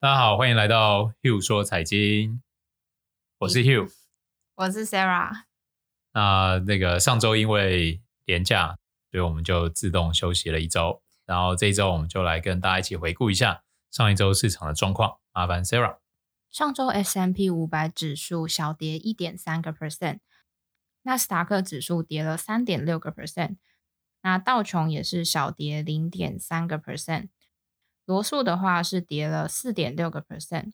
大家好，欢迎来到 Hugh 说财经，我是 Hugh，我是 Sarah。那那个上周因为连假，所以我们就自动休息了一周。然后这一周我们就来跟大家一起回顾一下上一周市场的状况。麻烦 Sarah。上周 S&P 五百指数小跌一点三个 percent，纳斯达克指数跌了三点六个 percent，那道琼也是小跌零点三个 percent，罗素的话是跌了四点六个 percent，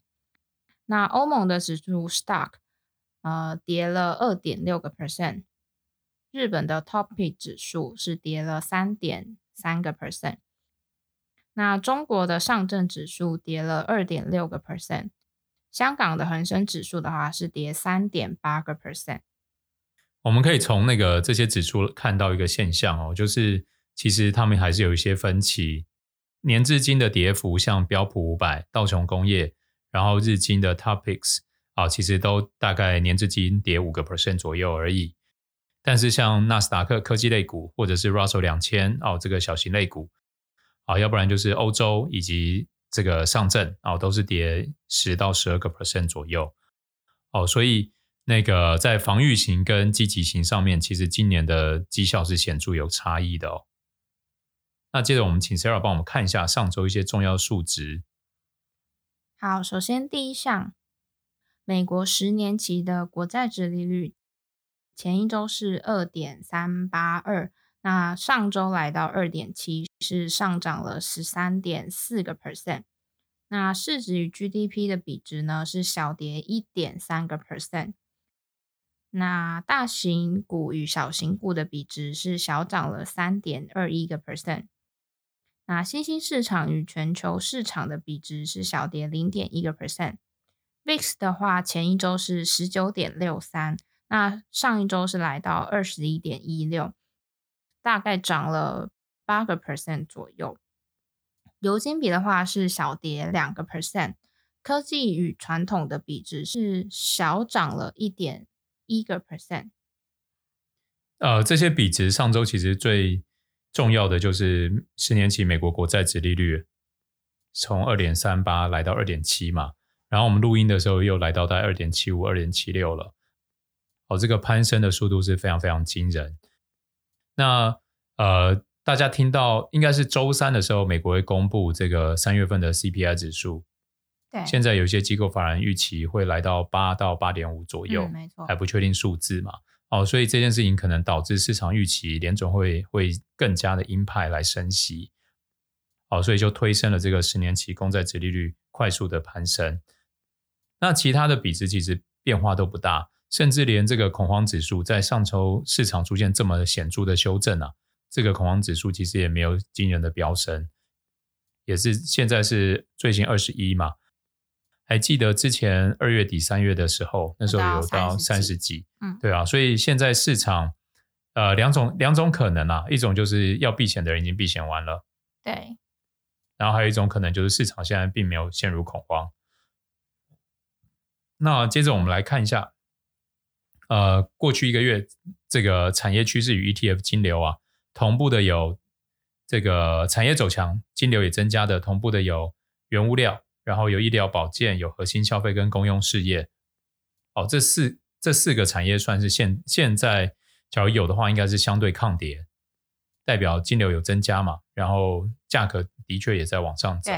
那欧盟的指数 Stock 呃跌了二点六个 percent，日本的 topi 指数是跌了三点三个 percent，那中国的上证指数跌了二点六个 percent。香港的恒生指数的话是跌三点八个 percent。我们可以从那个这些指数看到一个现象哦，就是其实他们还是有一些分歧。年至今的跌幅，像标普五百、道琼工业，然后日经的 TOPIX 啊，其实都大概年至今跌五个 percent 左右而已。但是像纳斯达克科技类股或者是 Russell 两千哦，这个小型类股啊，要不然就是欧洲以及。这个上证哦，都是跌十到十二个 percent 左右哦，所以那个在防御型跟积极型上面，其实今年的绩效是显著有差异的哦。那接着我们请 Sarah 帮我们看一下上周一些重要数值。好，首先第一项，美国十年期的国债殖利率前一周是二点三八二。那上周来到二点七，是上涨了十三点四个 percent。那市值与 GDP 的比值呢，是小跌一点三个 percent。那大型股与小型股的比值是小涨了三点二一个 percent。那新兴市场与全球市场的比值是小跌零点一个 percent。VIX 的话，前一周是十九点六三，那上一周是来到二十一点一六。大概涨了八个 percent 左右，油金比的话是小跌两个 percent，科技与传统的比值是小涨了一点一个 percent。呃，这些比值上周其实最重要的就是十年期美国国债殖利率从二点三八来到二点七嘛，然后我们录音的时候又来到在二点七五、二点七六了，哦，这个攀升的速度是非常非常惊人。那呃，大家听到应该是周三的时候，美国会公布这个三月份的 CPI 指数。对，现在有一些机构法人预期会来到八到八点五左右，嗯，没错，还不确定数字嘛。哦，所以这件事情可能导致市场预期联总会会更加的鹰派来升息。哦，所以就推升了这个十年期公债殖利率快速的攀升。那其他的比值其实变化都不大。甚至连这个恐慌指数在上周市场出现这么显著的修正啊，这个恐慌指数其实也没有惊人的飙升，也是现在是最新二十一嘛。还记得之前二月底三月的时候，那时候有到三十几，嗯，对啊，所以现在市场呃两种两种可能啊，一种就是要避险的人已经避险完了，对，然后还有一种可能就是市场现在并没有陷入恐慌。那接着我们来看一下。呃，过去一个月，这个产业趋势与 ETF 金流啊，同步的有这个产业走强，金流也增加的，同步的有原物料，然后有医疗保健，有核心消费跟公用事业。哦，这四这四个产业算是现现在，假如有的话，应该是相对抗跌，代表金流有增加嘛，然后价格的确也在往上走。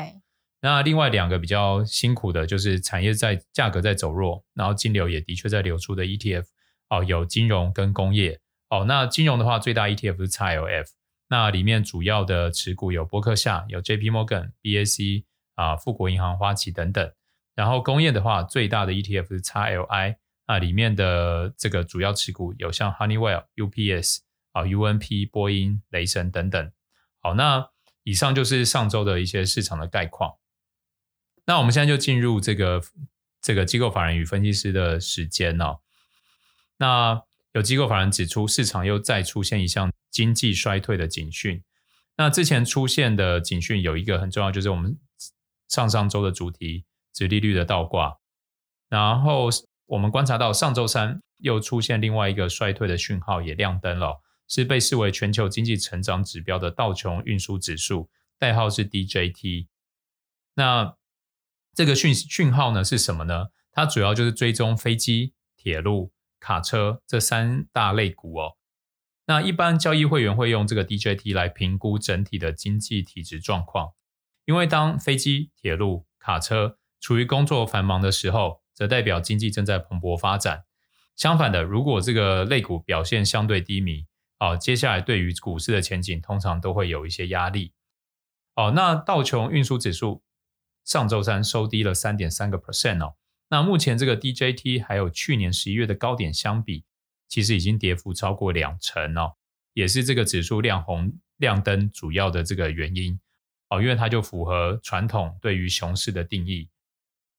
那另外两个比较辛苦的就是产业在价格在走弱，然后金流也的确在流出的 ETF。哦，有金融跟工业哦。那金融的话，最大 ETF 是 XLF，那里面主要的持股有波克夏、有 JP Morgan、BAC 啊、富国银行、花旗等等。然后工业的话，最大的 ETF 是 XLI，那里面的这个主要持股有像 Honeywell、UPS 啊、UNP、波音、雷神等等。好，那以上就是上周的一些市场的概况。那我们现在就进入这个这个机构法人与分析师的时间哦。那有机构法人指出，市场又再出现一项经济衰退的警讯。那之前出现的警讯有一个很重要，就是我们上上周的主题——殖利率的倒挂。然后我们观察到上周三又出现另外一个衰退的讯号，也亮灯了，是被视为全球经济成长指标的道琼运输指数，代号是 DJT。那这个讯讯号呢是什么呢？它主要就是追踪飞机、铁路、卡车这三大类股哦。那一般交易会员会用这个 DJT 来评估整体的经济体质状况，因为当飞机、铁路、卡车处于工作繁忙的时候，则代表经济正在蓬勃发展。相反的，如果这个类股表现相对低迷，哦，接下来对于股市的前景通常都会有一些压力。哦，那道琼运输指数上周三收低了三点三个 percent 哦。那目前这个 DJT 还有去年十一月的高点相比。其实已经跌幅超过两成哦，也是这个指数亮红亮灯主要的这个原因哦，因为它就符合传统对于熊市的定义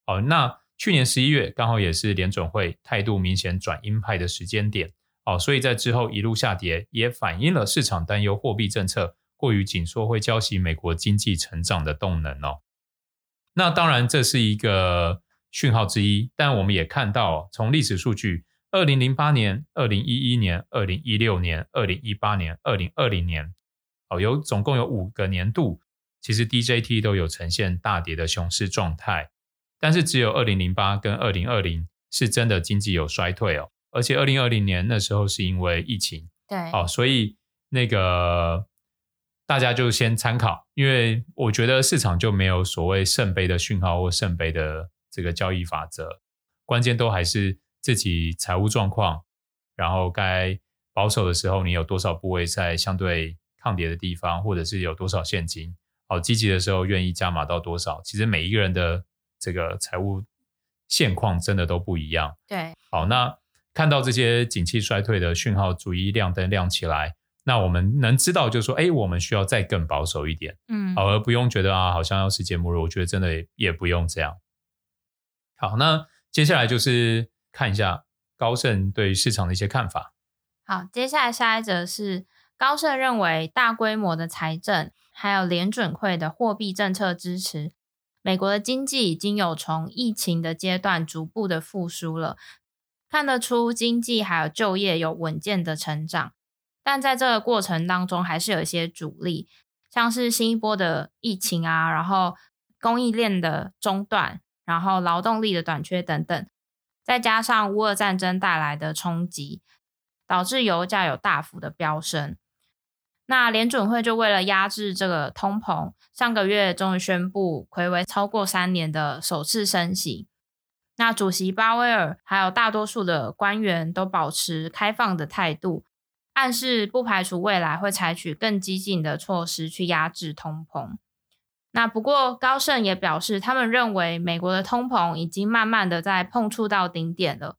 哦。那去年十一月刚好也是联准会态度明显转鹰派的时间点哦，所以在之后一路下跌，也反映了市场担忧货币政策过于紧缩会浇熄美国经济成长的动能哦。那当然这是一个讯号之一，但我们也看到从历史数据。二零零八年、二零一一年、二零一六年、二零一八年、二零二零年，哦，有总共有五个年度，其实 DJT 都有呈现大跌的熊市状态，但是只有二零零八跟二零二零是真的经济有衰退哦，而且二零二零年那时候是因为疫情，对，哦，所以那个大家就先参考，因为我觉得市场就没有所谓圣杯的讯号或圣杯的这个交易法则，关键都还是。自己财务状况，然后该保守的时候，你有多少部位在相对抗跌的地方，或者是有多少现金？好，积极的时候愿意加码到多少？其实每一个人的这个财务现况真的都不一样。对，好，那看到这些景气衰退的讯号逐一亮灯亮起来，那我们能知道就是说，哎，我们需要再更保守一点，嗯，好，而不用觉得啊，好像要世界末日。我觉得真的也，也不用这样。好，那接下来就是。看一下高盛对市场的一些看法。好，接下来下一则是高盛认为大规模的财政还有联准会的货币政策支持，美国的经济已经有从疫情的阶段逐步的复苏了，看得出经济还有就业有稳健的成长，但在这个过程当中还是有一些阻力，像是新一波的疫情啊，然后供应链的中断，然后劳动力的短缺等等。再加上乌俄战争带来的冲击，导致油价有大幅的飙升。那联准会就为了压制这个通膨，上个月终于宣布睽违超过三年的首次升息。那主席鲍威尔还有大多数的官员都保持开放的态度，暗示不排除未来会采取更激进的措施去压制通膨。那不过，高盛也表示，他们认为美国的通膨已经慢慢的在碰触到顶点了，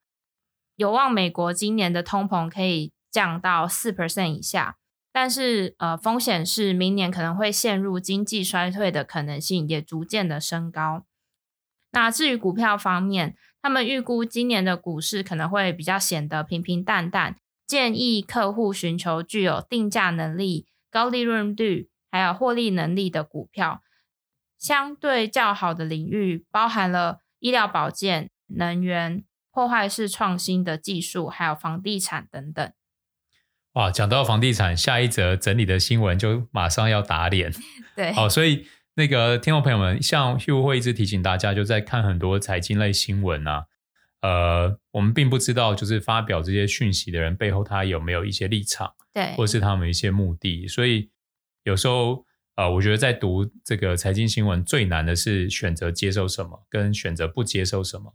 有望美国今年的通膨可以降到四 percent 以下，但是呃，风险是明年可能会陷入经济衰退的可能性也逐渐的升高。那至于股票方面，他们预估今年的股市可能会比较显得平平淡淡，建议客户寻求具有定价能力、高利润率还有获利能力的股票。相对较好的领域包含了医疗保健、能源、破坏式创新的技术，还有房地产等等。哇，讲到房地产，下一则整理的新闻就马上要打脸。对，好，所以那个听众朋友们，像 Hugh 会一直提醒大家，就在看很多财经类新闻啊。呃，我们并不知道，就是发表这些讯息的人背后他有没有一些立场，对，或是他们一些目的，所以有时候。啊、呃，我觉得在读这个财经新闻最难的是选择接受什么，跟选择不接受什么，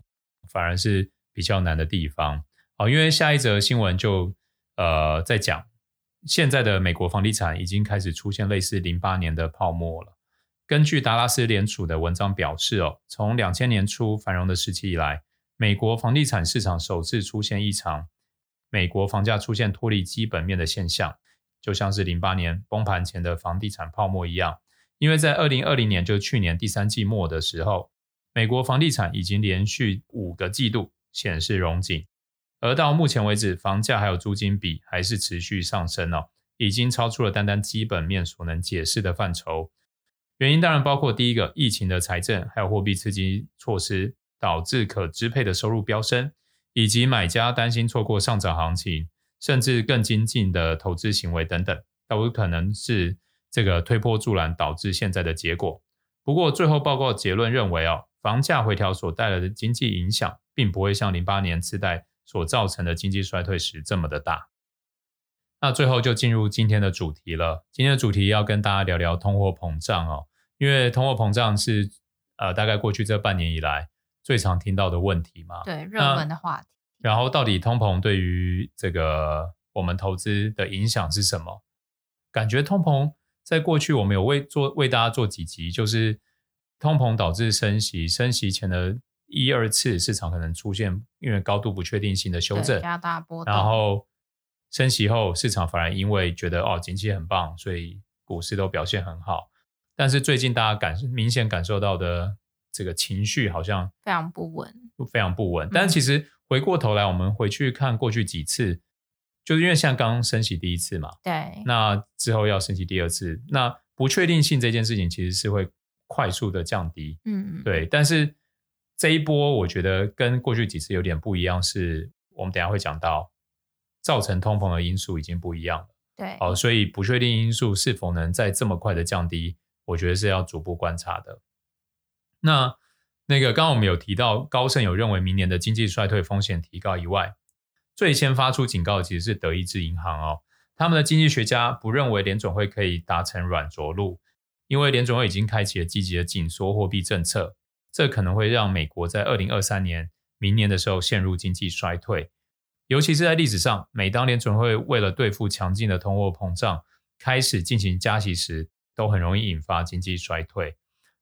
反而是比较难的地方。好，因为下一则新闻就呃在讲，现在的美国房地产已经开始出现类似零八年的泡沫了。根据达拉斯联储的文章表示，哦，从两千年初繁荣的时期以来，美国房地产市场首次出现异常，美国房价出现脱离基本面的现象。就像是零八年崩盘前的房地产泡沫一样，因为在二零二零年，就去年第三季末的时候，美国房地产已经连续五个季度显示融景，而到目前为止，房价还有租金比还是持续上升哦，已经超出了单单基本面所能解释的范畴。原因当然包括第一个，疫情的财政还有货币刺激措施导致可支配的收入飙升，以及买家担心错过上涨行情。甚至更精进的投资行为等等，都有可能是这个推波助澜导致现在的结果。不过最后报告结论认为哦，房价回调所带来的经济影响，并不会像零八年次贷所造成的经济衰退时这么的大。那最后就进入今天的主题了。今天的主题要跟大家聊聊通货膨胀哦，因为通货膨胀是呃大概过去这半年以来最常听到的问题嘛。对，热门的话题。然后到底通膨对于这个我们投资的影响是什么？感觉通膨在过去我们有为做为大家做几集，就是通膨导致升息，升息前的一二次市场可能出现因为高度不确定性的修正，加大波动。然后升息后市场反而因为觉得哦景气很棒，所以股市都表现很好。但是最近大家感明显感受到的这个情绪好像非常不稳，非常不稳。但其实。回过头来，我们回去看过去几次，就是因为像刚刚升息第一次嘛，对，那之后要升息第二次，那不确定性这件事情其实是会快速的降低，嗯，对。但是这一波我觉得跟过去几次有点不一样，是我们等下会讲到造成通膨的因素已经不一样了，对，好，所以不确定因素是否能在这么快的降低，我觉得是要逐步观察的。那。那个刚刚我们有提到，高盛有认为明年的经济衰退风险提高以外，最先发出警告的其实是德意志银行哦。他们的经济学家不认为联总会可以达成软着陆，因为联总会已经开启了积极的紧缩货币政策，这可能会让美国在二零二三年明年的时候陷入经济衰退。尤其是在历史上，每当联准会为了对付强劲的通货膨胀开始进行加息时，都很容易引发经济衰退。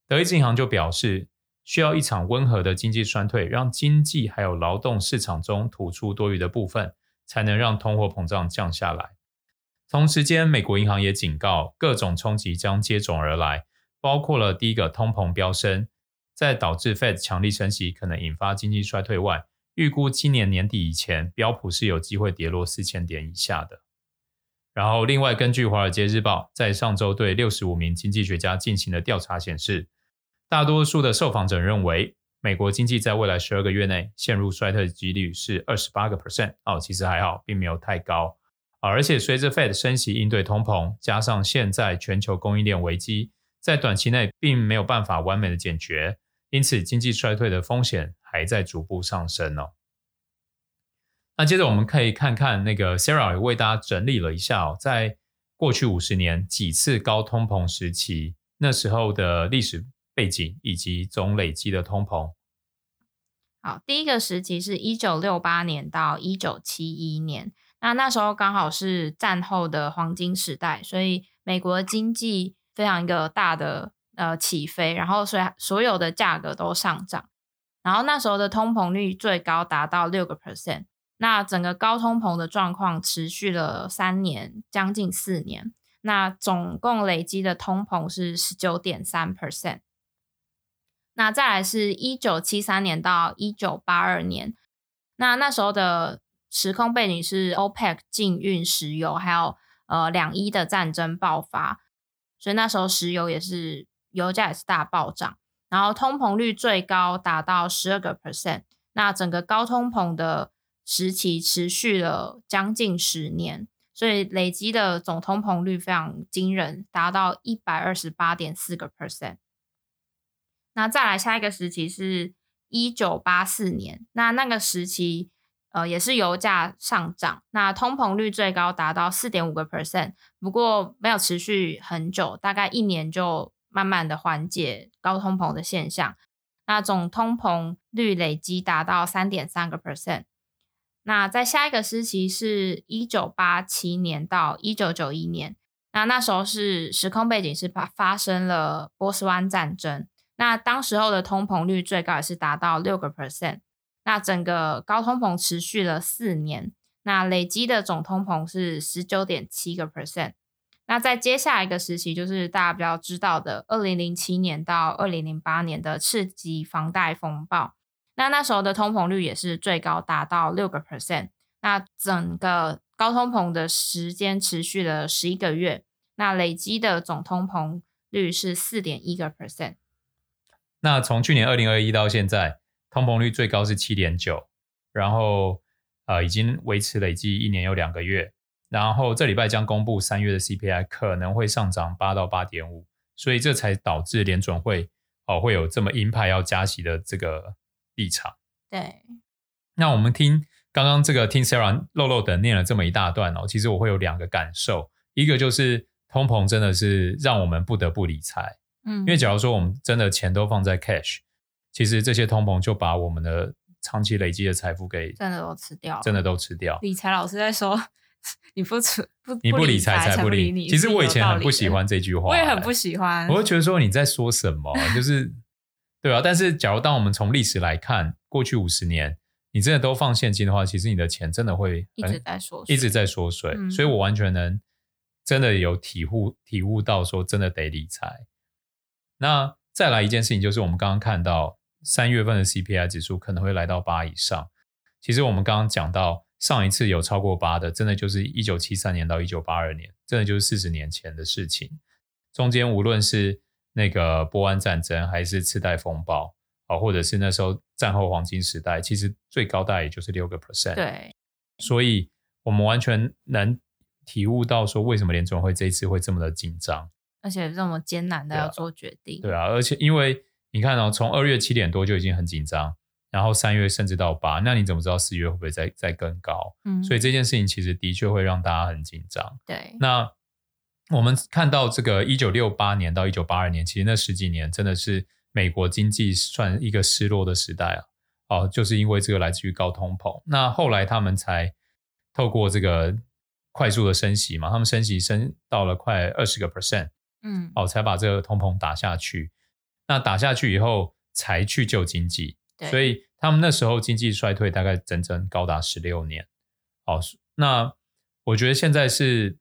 德意志银行就表示，需要一场温和的经济衰退，让经济还有劳动市场中吐出多余的部分，才能让通货膨胀降下来。同时间，美国银行也警告，各种冲击将接踵而来，包括了第一个通膨飙升，在导致 Fed 强力升息可能引发经济衰退外，预估今年年底以前，标普是有机会跌落四千点以下的。然后，另外根据《华尔街日报》在上周对六十五名经济学家进行的调查显示。大多数的受访者认为，美国经济在未来十二个月内陷入衰退的几率是二十八个 percent 哦，其实还好，并没有太高。而且随着 Fed 升息应对通膨，加上现在全球供应链危机，在短期内并没有办法完美的解决，因此经济衰退的风险还在逐步上升哦。那接着我们可以看看那个 Sarah 也为大家整理了一下哦，在过去五十年几次高通膨时期，那时候的历史。背景以及总累积的通膨。好，第一个时期是一九六八年到一九七一年，那那时候刚好是战后的黄金时代，所以美国经济非常一个大的呃起飞，然后所以所有的价格都上涨，然后那时候的通膨率最高达到六个 percent，那整个高通膨的状况持续了三年，将近四年，那总共累积的通膨是十九点三 percent。那再来是一九七三年到一九八二年，那那时候的时空背景是 OPEC 禁运石油，还有呃两伊的战争爆发，所以那时候石油也是油价也是大暴涨，然后通膨率最高达到十二个 percent，那整个高通膨的时期持续了将近十年，所以累积的总通膨率非常惊人，达到一百二十八点四个 percent。那再来下一个时期是一九八四年，那那个时期呃也是油价上涨，那通膨率最高达到四点五个 percent，不过没有持续很久，大概一年就慢慢的缓解高通膨的现象，那总通膨率累积达到三点三个 percent。那在下一个时期是一九八七年到一九九一年，那那时候是时空背景是发发生了波斯湾战争。那当时候的通膨率最高也是达到六个 percent，那整个高通膨持续了四年，那累积的总通膨是十九点七个 percent。那在接下一个时期，就是大家比较知道的二零零七年到二零零八年的次级房贷风暴，那那时候的通膨率也是最高达到六个 percent。那整个高通膨的时间持续了十一个月，那累积的总通膨率是四点一个 percent。那从去年二零二一到现在，通膨率最高是七点九，然后呃已经维持累计一年有两个月，然后这礼拜将公布三月的 CPI 可能会上涨八到八点五，所以这才导致联准会哦会有这么鹰派要加息的这个立场。对，那我们听刚刚这个听 Sarah 漏漏的念了这么一大段哦，其实我会有两个感受，一个就是通膨真的是让我们不得不理财，嗯，因为假如说我们真的钱都放在 cash，其实这些通膨就把我们的长期累积的财富给真的都吃掉，真的都吃掉。理财老师在说。你不不你不理财才不理你。其实我以前很不喜欢这句话，我也很不喜欢。我会觉得说你在说什么，就是对啊。但是假如当我们从历史来看，过去五十年，你真的都放现金的话，其实你的钱真的会一直在缩水，一直在缩水。嗯、所以我完全能真的有体悟体悟到说，真的得理财。那再来一件事情，就是我们刚刚看到三月份的 CPI 指数可能会来到八以上。其实我们刚刚讲到。上一次有超过八的，真的就是一九七三年到一九八二年，真的就是四十年前的事情。中间无论是那个波湾战争，还是次贷风暴，啊，或者是那时候战后黄金时代，其实最高大概也就是六个 percent。对，所以我们完全能体悟到说，为什么联总会这一次会这么的紧张，而且这么艰难的要做决定。对啊，对啊，而且因为你看哦，从二月七点多就已经很紧张。然后三月甚至到八，那你怎么知道四月会不会再再更高？嗯，所以这件事情其实的确会让大家很紧张。对，那我们看到这个一九六八年到一九八二年，其实那十几年真的是美国经济算一个失落的时代啊。哦，就是因为这个来自于高通膨。那后来他们才透过这个快速的升息嘛，他们升息升到了快二十个 percent，嗯，哦，才把这个通膨打下去。那打下去以后，才去救经济。所以他们那时候经济衰退大概整整高达十六年。好，那我觉得现在是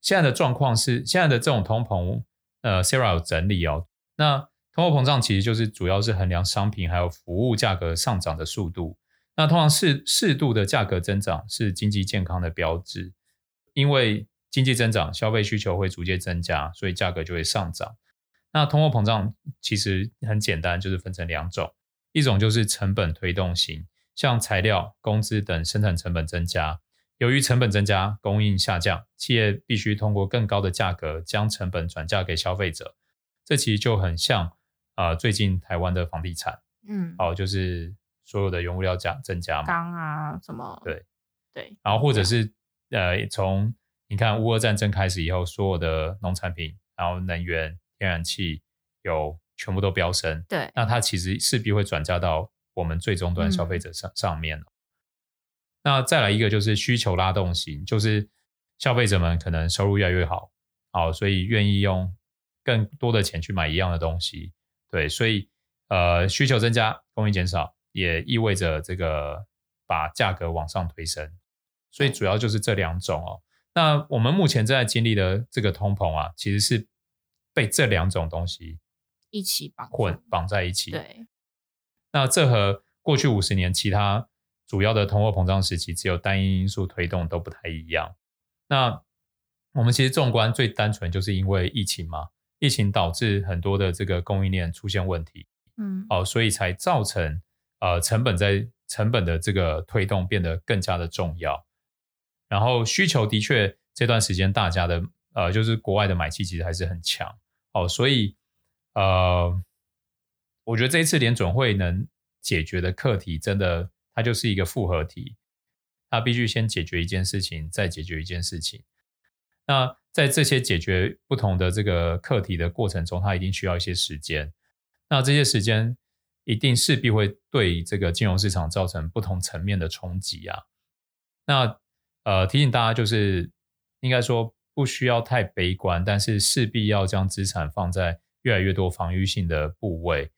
现在的状况是现在的这种通膨，呃，Sarah 有整理哦。那通货膨胀其实就是主要是衡量商品还有服务价格上涨的速度。那通常适适度的价格增长是经济健康的标志，因为经济增长，消费需求会逐渐增加，所以价格就会上涨。那通货膨胀其实很简单，就是分成两种。一种就是成本推动型，像材料、工资等生产成本增加，由于成本增加，供应下降，企业必须通过更高的价格将成本转嫁给消费者。这其实就很像啊、呃，最近台湾的房地产，嗯，哦，就是所有的原物料价增加嘛，钢啊什么，对对，然后或者是呃，从你看乌俄战争开始以后，所有的农产品，然后能源、天然气有。全部都飙升，对，那它其实势必会转嫁到我们最终端消费者上上面、嗯、那再来一个就是需求拉动型，就是消费者们可能收入越来越好，好，所以愿意用更多的钱去买一样的东西，对，所以呃需求增加，供应减少，也意味着这个把价格往上推升，所以主要就是这两种哦。那我们目前正在经历的这个通膨啊，其实是被这两种东西。一起绑混绑在一起。对，那这和过去五十年其他主要的通货膨胀时期只有单一因素推动都不太一样。那我们其实纵观最单纯就是因为疫情嘛，疫情导致很多的这个供应链出现问题，嗯，哦，所以才造成呃成本在成本的这个推动变得更加的重要。然后需求的确这段时间大家的呃就是国外的买气其实还是很强，哦，所以。呃，我觉得这一次联准会能解决的课题，真的它就是一个复合体，它必须先解决一件事情，再解决一件事情。那在这些解决不同的这个课题的过程中，它一定需要一些时间。那这些时间一定势必会对这个金融市场造成不同层面的冲击啊。那呃，提醒大家就是，应该说不需要太悲观，但是势必要将资产放在。越来越多防御性的部位，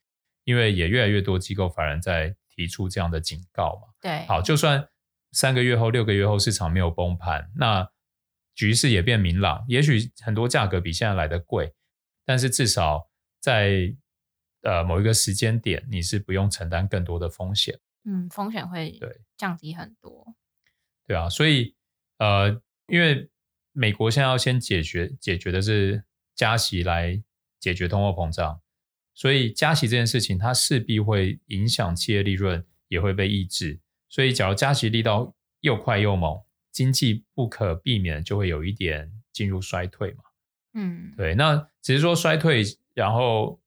因为也越来越多机构法人在提出这样的警告嘛。对，好，就算三个月后、六个月后市场没有崩盘，那局势也变明朗。也许很多价格比现在来的贵，但是至少在呃某一个时间点，你是不用承担更多的风险。嗯，风险会对降低很多。对啊，所以呃，因为美国现在要先解决解决的是加息来。解决通货膨胀，所以加息这件事情，它势必会影响企业利润，也会被抑制。所以，假如加息力道又快又猛，经济不可避免就会有一点进入衰退嘛。嗯，对。那只是说衰退，然后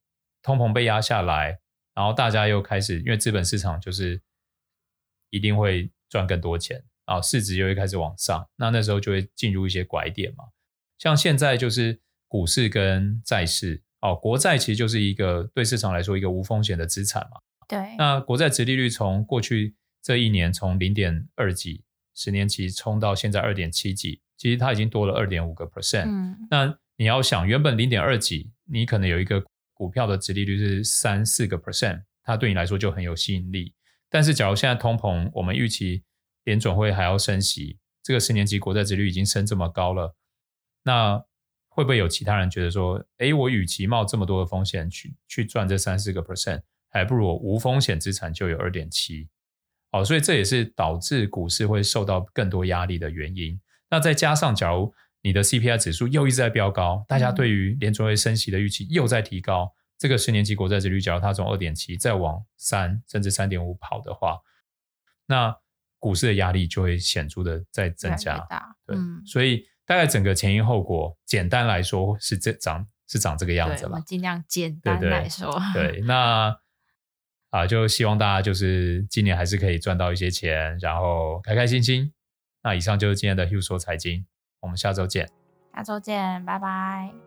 通膨被压下来，然后大家又开始，因为资本市场就是一定会赚更多钱啊，市值又会开始往上，那那时候就会进入一些拐点嘛。像现在就是股市跟债市哦，国债其实就是一个对市场来说一个无风险的资产嘛。对。那国债殖利率从过去这一年从零点二几十年期冲到现在二点七几，其实它已经多了二点五个 percent。嗯。那你要想，原本零点二几，你可能有一个股票的殖利率是三四个 percent，它对你来说就很有吸引力。但是假如现在通膨，我们预期联准会还要升息，这个十年期国债殖利率已经升这么高了。那会不会有其他人觉得说，哎，我与其冒这么多的风险去去赚这三四个 percent，还不如我无风险资产就有二点七，好，所以这也是导致股市会受到更多压力的原因。那再加上，假如你的 CPI 指数又一直在飙高，大家对于联储会升息的预期又在提高，这个十年期国债殖利率，假如它从二点七再往三甚至三点五跑的话，那股市的压力就会显著的在增加。对，嗯、所以。大概整个前因后果，简单来说是这长是长这个样子了。尽量简单来说。对，对，那啊，就希望大家就是今年还是可以赚到一些钱，然后开开心心。那以上就是今天的 Hugh 说财经，我们下周见。下周见，拜拜。